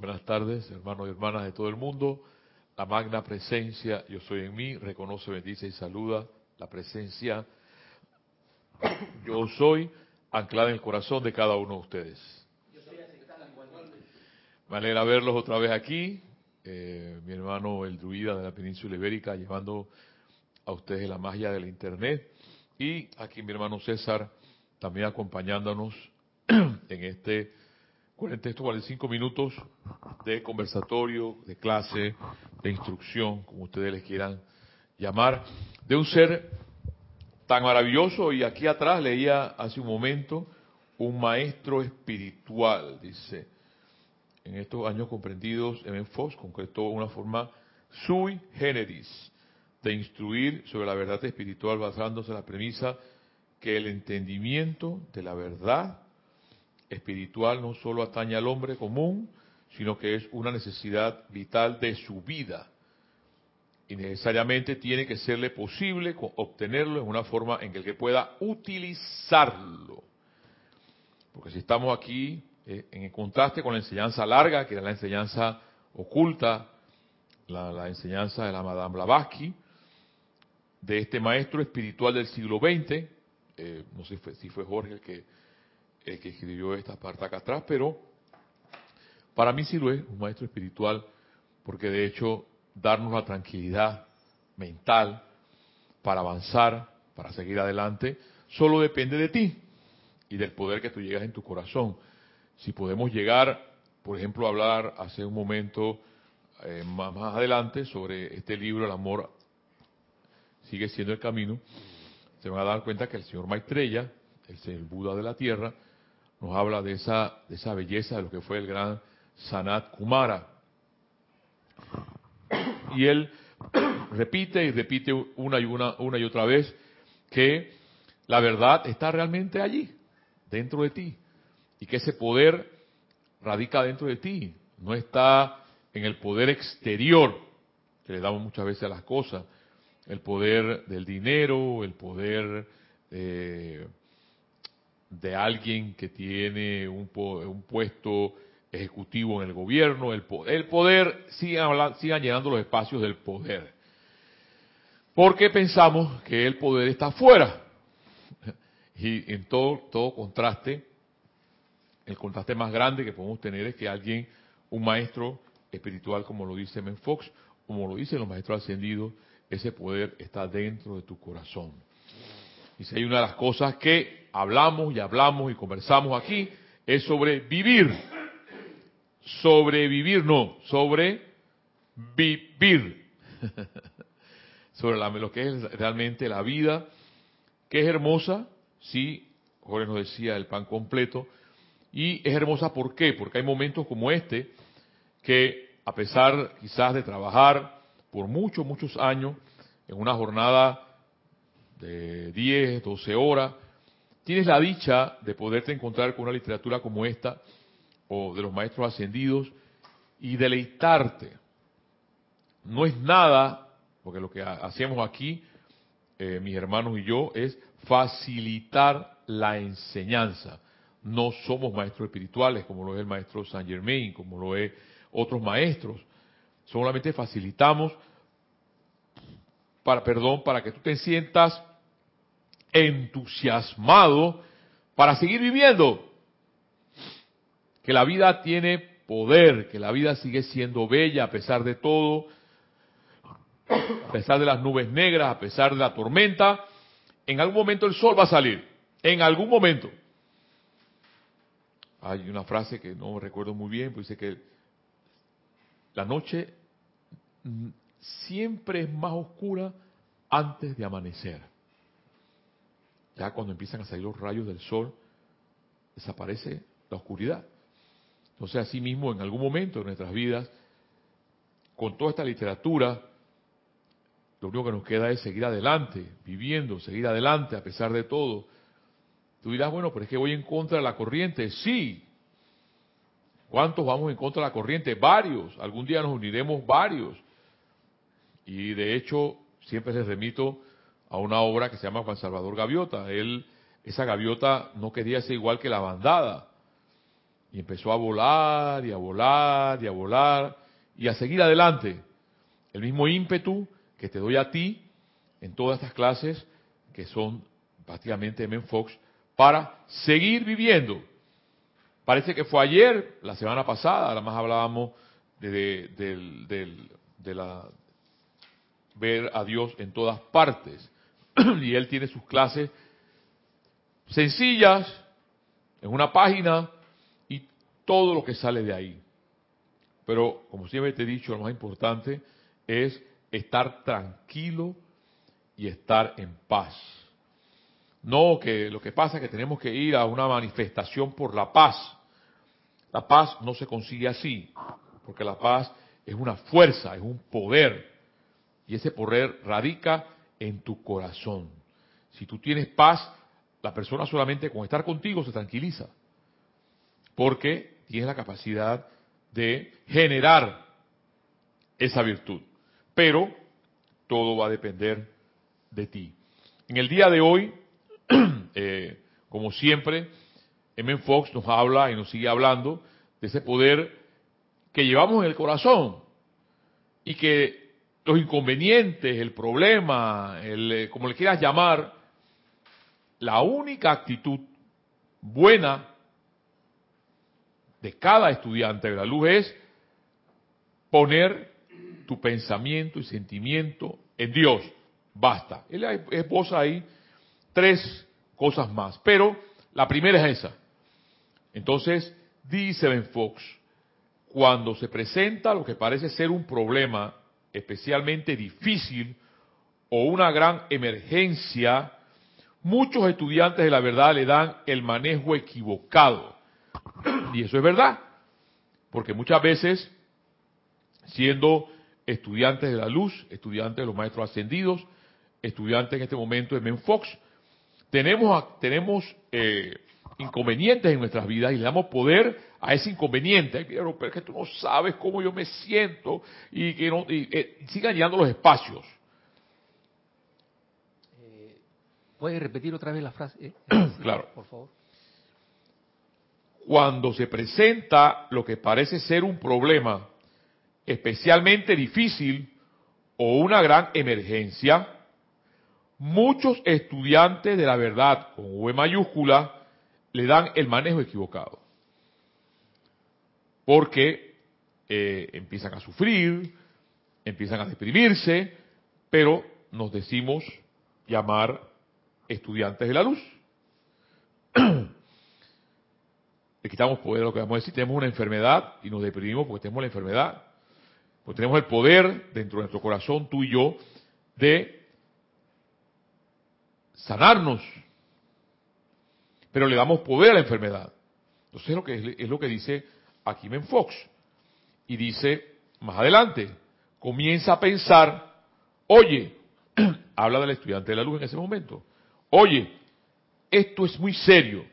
Buenas tardes, hermanos y hermanas de todo el mundo. La magna presencia, yo soy en mí, reconoce, bendice y saluda la presencia. Yo soy anclada en el corazón de cada uno de ustedes. Me alegra verlos otra vez aquí. Eh, mi hermano el druida de la península ibérica llevando a ustedes la magia de la internet. Y aquí mi hermano César también acompañándonos en este 45 minutos de conversatorio, de clase, de instrucción, como ustedes les quieran llamar, de un ser tan maravilloso. Y aquí atrás leía hace un momento un maestro espiritual, dice, en estos años comprendidos, en Fox concretó una forma sui generis de instruir sobre la verdad espiritual basándose en la premisa que el entendimiento de la verdad espiritual no solo atañe al hombre común, sino que es una necesidad vital de su vida. Y necesariamente tiene que serle posible obtenerlo en una forma en que que pueda utilizarlo. Porque si estamos aquí eh, en contraste con la enseñanza larga, que era la enseñanza oculta, la, enseñanza de la Madame Blavatsky, de este maestro espiritual del siglo XX, eh, no sé si fue Jorge el que el que escribió esta parte acá atrás, pero para mí sí lo es un maestro espiritual, porque de hecho darnos la tranquilidad mental para avanzar, para seguir adelante, solo depende de ti y del poder que tú llegas en tu corazón. Si podemos llegar, por ejemplo, a hablar hace un momento eh, más, adelante sobre este libro, El amor sigue siendo el camino, se van a dar cuenta que el señor Maitreya, el Buda de la Tierra, nos habla de esa, de esa belleza de lo que fue el gran Sanat Kumara. Y él repite y repite una y una, una y otra vez que la verdad está realmente allí, dentro de ti, y que ese poder radica dentro de ti, no está en el poder exterior que le damos muchas veces a las cosas, el poder del dinero, el poder eh, de alguien que tiene un, un puesto ejecutivo en el gobierno, el poder, el poder sigan, sigan llenando los espacios del poder. Porque pensamos que el poder está afuera. Y en todo, todo contraste, el contraste más grande que podemos tener es que alguien, un maestro espiritual, como lo dice Menfox, como lo dicen los maestros ascendidos, ese poder está dentro de tu corazón. Y si hay una de las cosas que hablamos y hablamos y conversamos aquí, es sobre vivir. Sobrevivir, no, sobre vivir. sobre lo que es realmente la vida, que es hermosa, sí, Jorge nos decía el pan completo, y es hermosa ¿por qué? Porque hay momentos como este que a pesar quizás de trabajar por muchos, muchos años en una jornada de 10, 12 horas, tienes la dicha de poderte encontrar con una literatura como esta, o de los maestros ascendidos, y deleitarte. No es nada, porque lo que hacemos aquí, eh, mis hermanos y yo, es facilitar la enseñanza. No somos maestros espirituales, como lo es el maestro Saint Germain, como lo es otros maestros. Solamente facilitamos para, perdón, para que tú te sientas entusiasmado para seguir viviendo. Que la vida tiene poder, que la vida sigue siendo bella a pesar de todo, a pesar de las nubes negras, a pesar de la tormenta. En algún momento el sol va a salir, en algún momento. Hay una frase que no recuerdo muy bien, pues dice que la noche siempre es más oscura antes de amanecer. Ya cuando empiezan a salir los rayos del sol, desaparece la oscuridad. Entonces, así mismo, en algún momento de nuestras vidas, con toda esta literatura, lo único que nos queda es seguir adelante, viviendo, seguir adelante a pesar de todo. Tú dirás, bueno, pero es que voy en contra de la corriente. Sí. ¿Cuántos vamos en contra de la corriente? Varios. Algún día nos uniremos varios. Y de hecho, siempre les remito a una obra que se llama Juan Salvador Gaviota. Él, esa gaviota no quería ser igual que la bandada. Y empezó a volar y a volar y a volar y a seguir adelante. El mismo ímpetu que te doy a ti en todas estas clases que son prácticamente Men Fox para seguir viviendo. Parece que fue ayer, la semana pasada, además hablábamos de, de la ver a Dios en todas partes. y él tiene sus clases sencillas en una página y todo lo que sale de ahí. Pero, como siempre te he dicho, lo más importante es estar tranquilo y estar en paz. No que lo que pasa es que tenemos que ir a una manifestación por la paz. La paz no se consigue así, porque la paz es una fuerza, es un poder. Y ese poder radica en tu corazón. Si tú tienes paz, la persona solamente con estar contigo se tranquiliza. Porque tienes la capacidad de generar esa virtud. Pero todo va a depender de ti. En el día de hoy, eh, como siempre, M. Fox nos habla y nos sigue hablando de ese poder que llevamos en el corazón y que los inconvenientes, el problema, el, eh, como le quieras llamar, la única actitud buena de cada estudiante de la luz es poner tu pensamiento y sentimiento en Dios. Basta. Él esposa ahí tres cosas más, pero la primera es esa. Entonces, dice Ben Fox, cuando se presenta lo que parece ser un problema especialmente difícil o una gran emergencia, muchos estudiantes de la verdad le dan el manejo equivocado. Y eso es verdad, porque muchas veces, siendo estudiantes de la luz, estudiantes de los maestros ascendidos, estudiantes en este momento de Menfox, tenemos, tenemos eh, inconvenientes en nuestras vidas y le damos poder a ese inconveniente. Pero, es que tú no sabes cómo yo me siento y que no, y, eh, sigan llenando los espacios. Eh, ¿Puedes repetir otra vez la frase? Eh, claro. Por favor. Cuando se presenta lo que parece ser un problema especialmente difícil o una gran emergencia, muchos estudiantes de la verdad con V mayúscula le dan el manejo equivocado. Porque eh, empiezan a sufrir, empiezan a deprimirse, pero nos decimos llamar estudiantes de la luz. Le quitamos poder lo que vamos a decir, tenemos una enfermedad y nos deprimimos porque tenemos la enfermedad. Porque tenemos el poder dentro de nuestro corazón, tú y yo, de sanarnos, pero le damos poder a la enfermedad. Entonces es lo que, es lo que dice aquí Men Fox. Y dice más adelante, comienza a pensar, oye, habla del estudiante de la luz en ese momento, oye, esto es muy serio.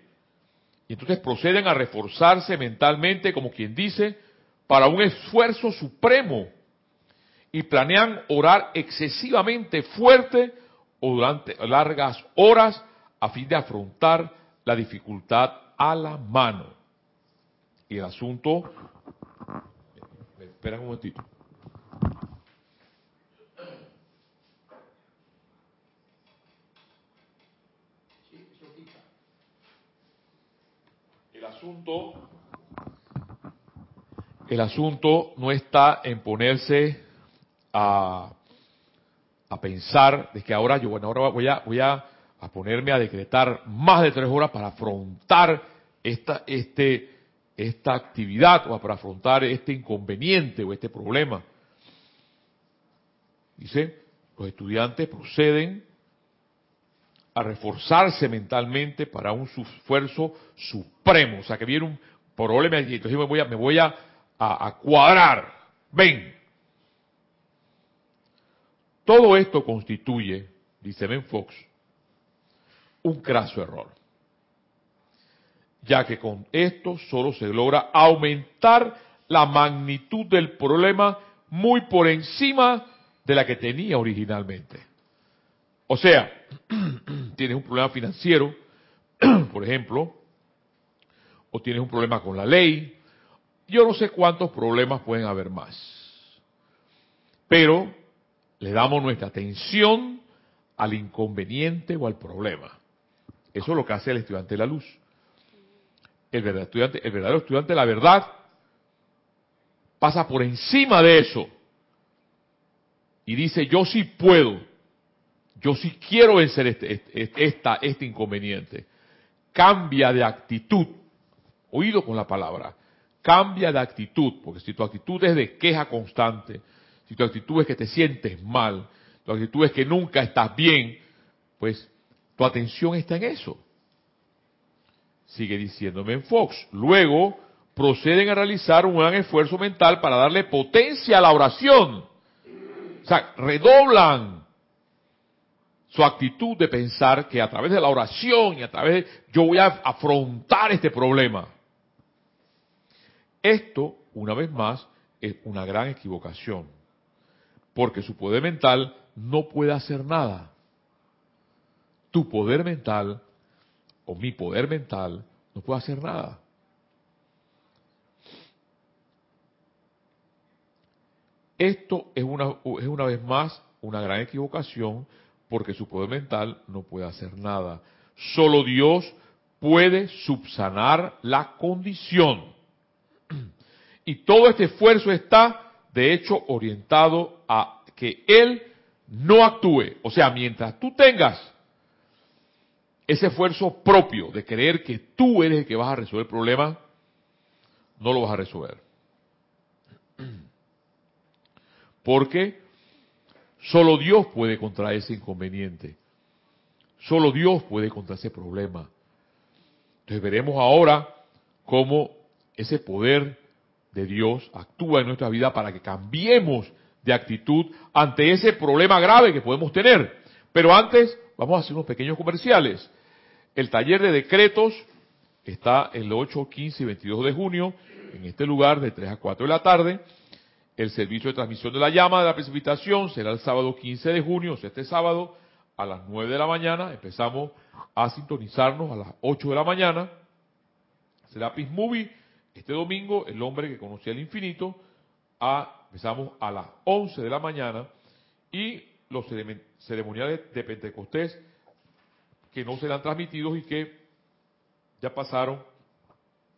Y entonces proceden a reforzarse mentalmente, como quien dice, para un esfuerzo supremo. Y planean orar excesivamente fuerte o durante largas horas a fin de afrontar la dificultad a la mano. Y el asunto, espera un momentito. El asunto, el asunto no está en ponerse a, a pensar de que ahora yo, bueno, ahora voy a, voy a ponerme a decretar más de tres horas para afrontar esta, este, esta actividad o para afrontar este inconveniente o este problema. Dice, los estudiantes proceden a reforzarse mentalmente para un esfuerzo supremo. O sea, que viene un problema y entonces me voy a, me voy a, a cuadrar. Ven. Todo esto constituye, dice Ben Fox, un craso error, ya que con esto solo se logra aumentar la magnitud del problema muy por encima de la que tenía originalmente. O sea, tienes un problema financiero, por ejemplo, o tienes un problema con la ley. Yo no sé cuántos problemas pueden haber más. Pero le damos nuestra atención al inconveniente o al problema. Eso es lo que hace el estudiante de la luz. El verdadero estudiante, el verdadero estudiante la verdad pasa por encima de eso y dice, yo sí puedo, yo sí quiero vencer este, este, esta, este inconveniente. Cambia de actitud, oído con la palabra, cambia de actitud, porque si tu actitud es de queja constante, si tu actitud es que te sientes mal, tu actitud es que nunca estás bien, pues tu atención está en eso. Sigue diciéndome en Fox. Luego proceden a realizar un gran esfuerzo mental para darle potencia a la oración. O sea, redoblan su actitud de pensar que a través de la oración y a través de yo voy a afrontar este problema. Esto, una vez más, es una gran equivocación, porque su poder mental no puede hacer nada. Tu poder mental o mi poder mental no puede hacer nada. Esto es una, es una vez más una gran equivocación porque su poder mental no puede hacer nada. Solo Dios puede subsanar la condición. Y todo este esfuerzo está, de hecho, orientado a que Él no actúe. O sea, mientras tú tengas ese esfuerzo propio de creer que tú eres el que vas a resolver el problema, no lo vas a resolver. Porque solo Dios puede contra ese inconveniente. Solo Dios puede contra ese problema. Entonces veremos ahora cómo ese poder de Dios actúa en nuestra vida para que cambiemos de actitud ante ese problema grave que podemos tener. Pero antes vamos a hacer unos pequeños comerciales. El taller de decretos está el 8, 15 y 22 de junio en este lugar de 3 a 4 de la tarde. El servicio de transmisión de la llama de la precipitación será el sábado 15 de junio, o sea, este sábado a las 9 de la mañana. Empezamos a sintonizarnos a las 8 de la mañana. Será Peace Movie este domingo, El hombre que conocía el infinito. A, empezamos a las 11 de la mañana. Y los ceremoniales de Pentecostés que no serán transmitidos y que ya pasaron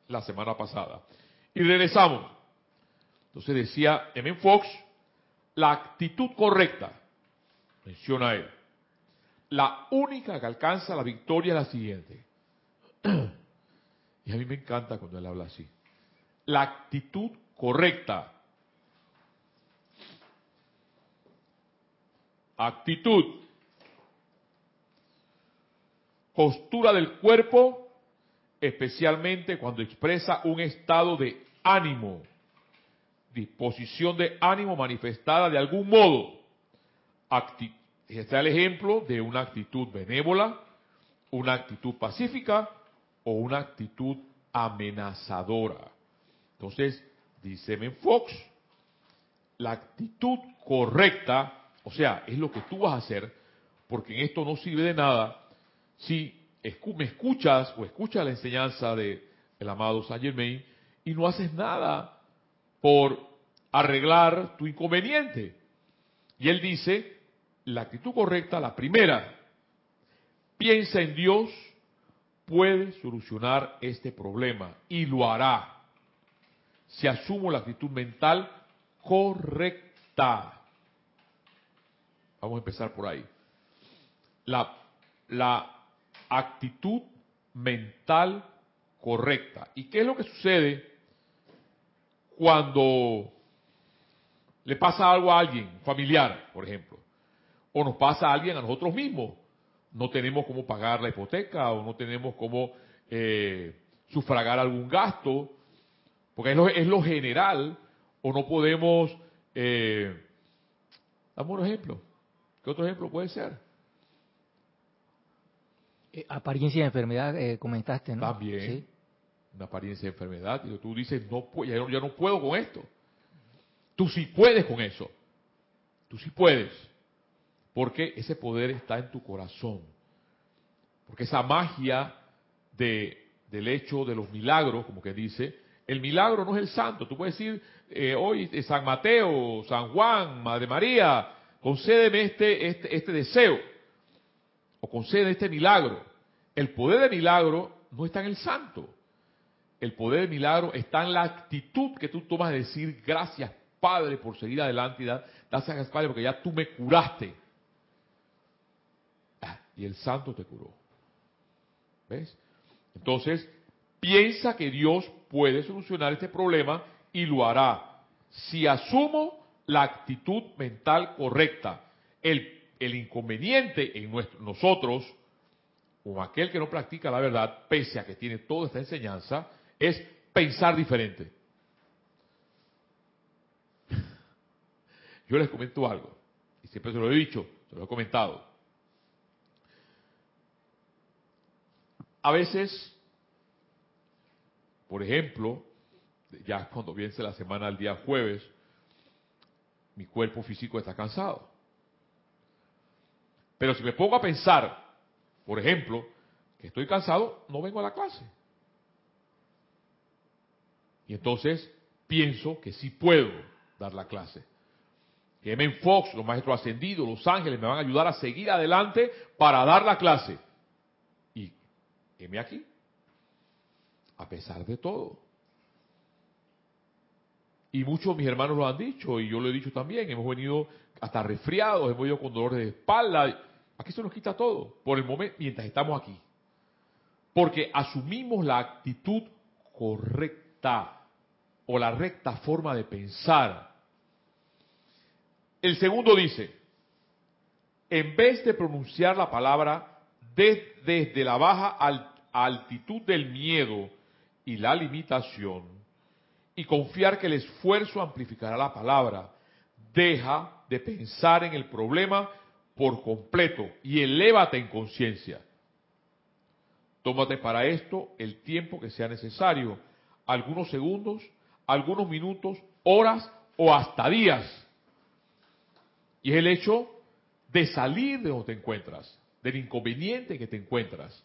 la semana pasada. Y regresamos. Entonces decía M. Fox, la actitud correcta, menciona él, la única que alcanza la victoria es la siguiente. Y a mí me encanta cuando él habla así. La actitud correcta. Actitud. Postura del cuerpo, especialmente cuando expresa un estado de ánimo disposición de ánimo manifestada de algún modo. Acti este es el ejemplo de una actitud benévola, una actitud pacífica o una actitud amenazadora. Entonces, dice Men Fox, la actitud correcta, o sea, es lo que tú vas a hacer, porque en esto no sirve de nada si me escuchas o escuchas la enseñanza de el amado Saint Germain y no haces nada por arreglar tu inconveniente. Y él dice, la actitud correcta, la primera, piensa en Dios, puede solucionar este problema y lo hará. Si asumo la actitud mental correcta. Vamos a empezar por ahí. La, la actitud mental correcta. ¿Y qué es lo que sucede cuando le pasa algo a alguien, familiar, por ejemplo, o nos pasa a alguien a nosotros mismos, no tenemos cómo pagar la hipoteca o no tenemos cómo eh, sufragar algún gasto, porque es lo, es lo general, o no podemos... Eh, dame un ejemplo. ¿Qué otro ejemplo puede ser? Eh, apariencia de enfermedad, eh, comentaste, ¿no? También una apariencia de enfermedad, y tú dices, no, ya, no, puedo con esto. Tú sí puedes con eso. Tú sí puedes. Porque ese poder está en tu corazón. Porque esa magia de, del hecho de los milagros, como que dice, el milagro no es el santo. Tú puedes decir, eh, hoy San Mateo, San Juan, Madre María, concédeme este, este, este deseo, o concede este milagro. El poder del milagro no está en el santo. El poder del milagro está en la actitud que tú tomas de decir, gracias Padre por seguir adelante y dar, gracias Padre porque ya tú me curaste. Ah, y el santo te curó. ¿Ves? Entonces, piensa que Dios puede solucionar este problema y lo hará. Si asumo la actitud mental correcta, el, el inconveniente en nuestro, nosotros, o aquel que no practica la verdad, pese a que tiene toda esta enseñanza, es pensar diferente. Yo les comento algo, y siempre se lo he dicho, se lo he comentado. A veces, por ejemplo, ya cuando viene la semana el día jueves, mi cuerpo físico está cansado. Pero si me pongo a pensar, por ejemplo, que estoy cansado, no vengo a la clase. Y entonces pienso que sí puedo dar la clase. Que M. Fox, los maestros ascendidos, los ángeles me van a ayudar a seguir adelante para dar la clase. Y M aquí, a pesar de todo. Y muchos de mis hermanos lo han dicho, y yo lo he dicho también, hemos venido hasta resfriados, hemos venido con dolores de espalda. Aquí se nos quita todo, por el momento, mientras estamos aquí. Porque asumimos la actitud correcta o la recta forma de pensar. El segundo dice, en vez de pronunciar la palabra desde la baja altitud del miedo y la limitación, y confiar que el esfuerzo amplificará la palabra, deja de pensar en el problema por completo y elévate en conciencia. Tómate para esto el tiempo que sea necesario, algunos segundos, algunos minutos, horas o hasta días. Y es el hecho de salir de donde te encuentras, del inconveniente que te encuentras.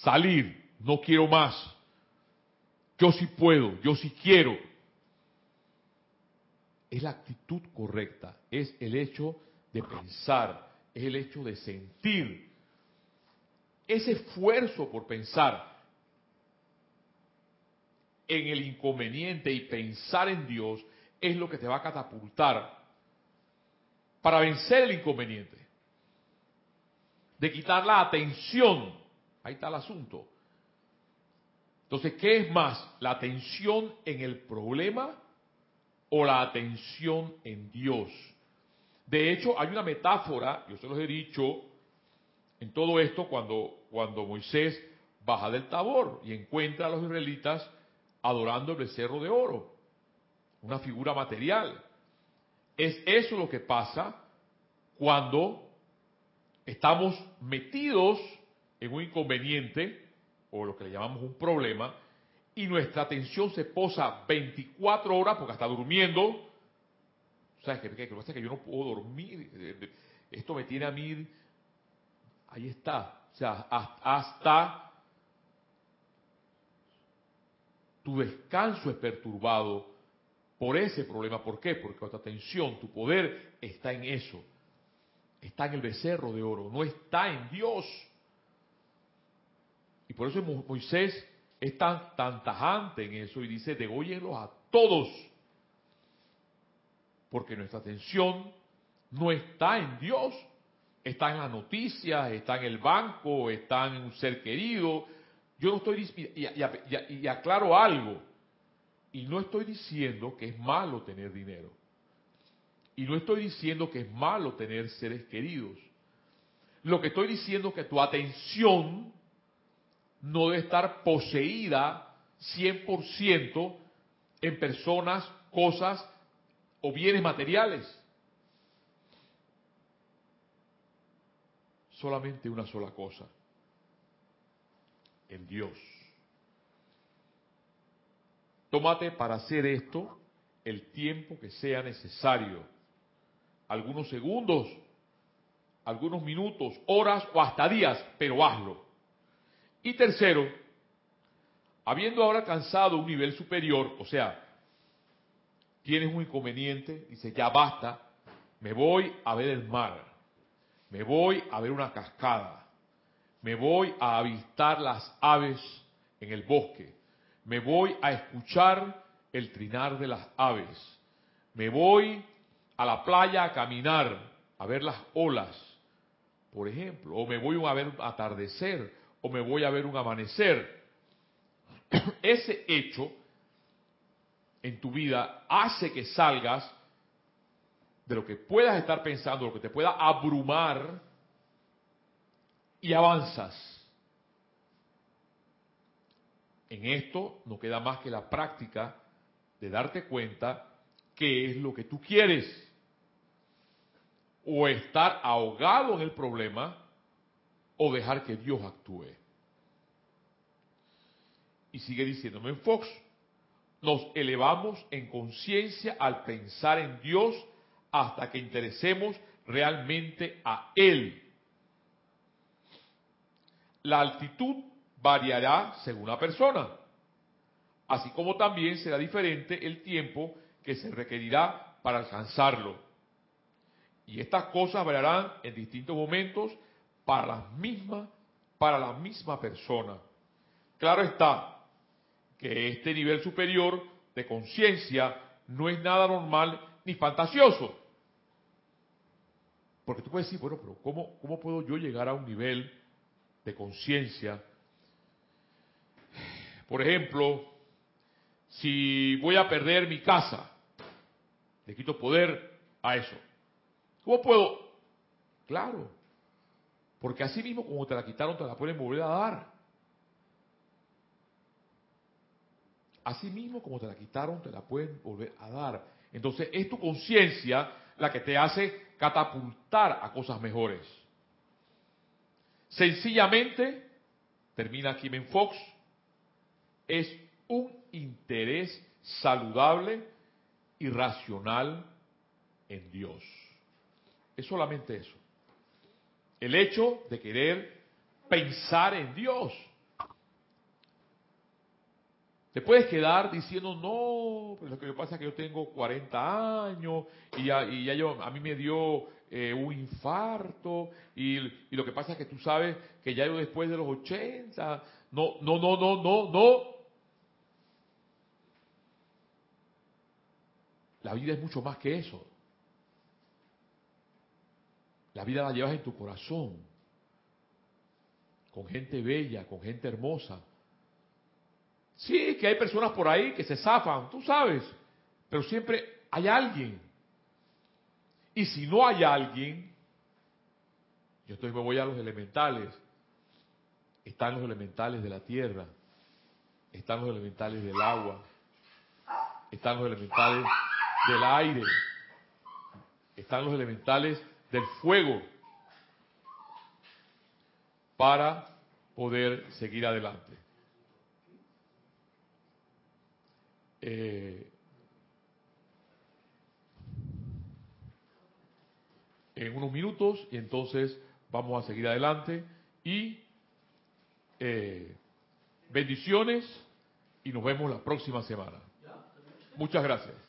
Salir, no quiero más. Yo sí puedo, yo sí quiero. Es la actitud correcta, es el hecho de pensar, es el hecho de sentir. Ese esfuerzo por pensar, en el inconveniente y pensar en Dios es lo que te va a catapultar para vencer el inconveniente. De quitar la atención. Ahí está el asunto. Entonces, ¿qué es más? ¿La atención en el problema o la atención en Dios? De hecho, hay una metáfora, yo se los he dicho, en todo esto cuando, cuando Moisés baja del Tabor y encuentra a los israelitas adorando el becerro de oro, una figura material. Es eso lo que pasa cuando estamos metidos en un inconveniente o lo que le llamamos un problema y nuestra atención se posa 24 horas porque está durmiendo. ¿Sabes qué? Que, que, que yo no puedo dormir. Esto me tiene a mí. Ahí está. O sea, hasta tu descanso es perturbado por ese problema. ¿Por qué? Porque tu atención, tu poder está en eso. Está en el becerro de oro, no está en Dios. Y por eso Moisés es tan, tajante en eso y dice, degóyenlos a todos. Porque nuestra atención no está en Dios, está en las noticias, está en el banco, está en un ser querido, yo no estoy y, y, aclaro algo. Y no estoy diciendo que es malo tener dinero. Y no estoy diciendo que es malo tener seres queridos. Lo que estoy diciendo es que tu atención no debe estar poseída 100% en personas, cosas o bienes materiales. Solamente una sola cosa en Dios. Tómate para hacer esto el tiempo que sea necesario. Algunos segundos, algunos minutos, horas o hasta días, pero hazlo. Y tercero, habiendo ahora alcanzado un nivel superior, o sea, tienes un inconveniente, dice, ya basta, me voy a ver el mar, me voy a ver una cascada, me voy a avistar las aves en el bosque, me voy a escuchar el trinar de las aves, me voy a la playa a caminar, a ver las olas, por ejemplo, o me voy a ver un atardecer, o me voy a ver un amanecer. Ese hecho en tu vida hace que salgas de lo que puedas estar pensando, lo que te pueda abrumar y avanzas. En esto no queda más que la práctica de darte cuenta qué es lo que tú quieres. O estar ahogado en el problema o dejar que Dios actúe. Y sigue diciéndome en Fox, nos elevamos en conciencia al pensar en Dios hasta que interesemos realmente a Él. La altitud variará según la persona, así como también será diferente el tiempo que se requerirá para alcanzarlo. Y estas cosas variarán en distintos momentos para la misma, para la misma persona. Claro está que este nivel superior de conciencia no es nada normal ni fantasioso. Porque tú puedes decir, bueno, pero ¿cómo, ¿cómo puedo yo llegar a un nivel de conciencia? Por ejemplo, si voy a perder mi casa, le quito poder a eso. ¿Cómo puedo? Claro, porque así mismo como te la quitaron, te la pueden volver a dar. Así mismo como te la quitaron, te la pueden volver a dar. Entonces es tu conciencia la que te hace catapultar a cosas mejores. Sencillamente, termina Ben Fox, es un interés saludable y racional en Dios. Es solamente eso. El hecho de querer pensar en Dios. Te puedes quedar diciendo, no, pero lo que pasa es que yo tengo 40 años y ya, y ya yo, a mí me dio eh, un infarto y, y, lo que pasa es que tú sabes que ya yo después de los 80, no, no, no, no, no, no. La vida es mucho más que eso. La vida la llevas en tu corazón, con gente bella, con gente hermosa. Sí, que hay personas por ahí que se zafan, tú sabes, pero siempre hay alguien. Y si no hay alguien, yo entonces me voy a los elementales. Están los elementales de la tierra, están los elementales del agua, están los elementales del aire, están los elementales del fuego para poder seguir adelante. Eh, en unos minutos y entonces vamos a seguir adelante y eh, bendiciones y nos vemos la próxima semana. Muchas gracias.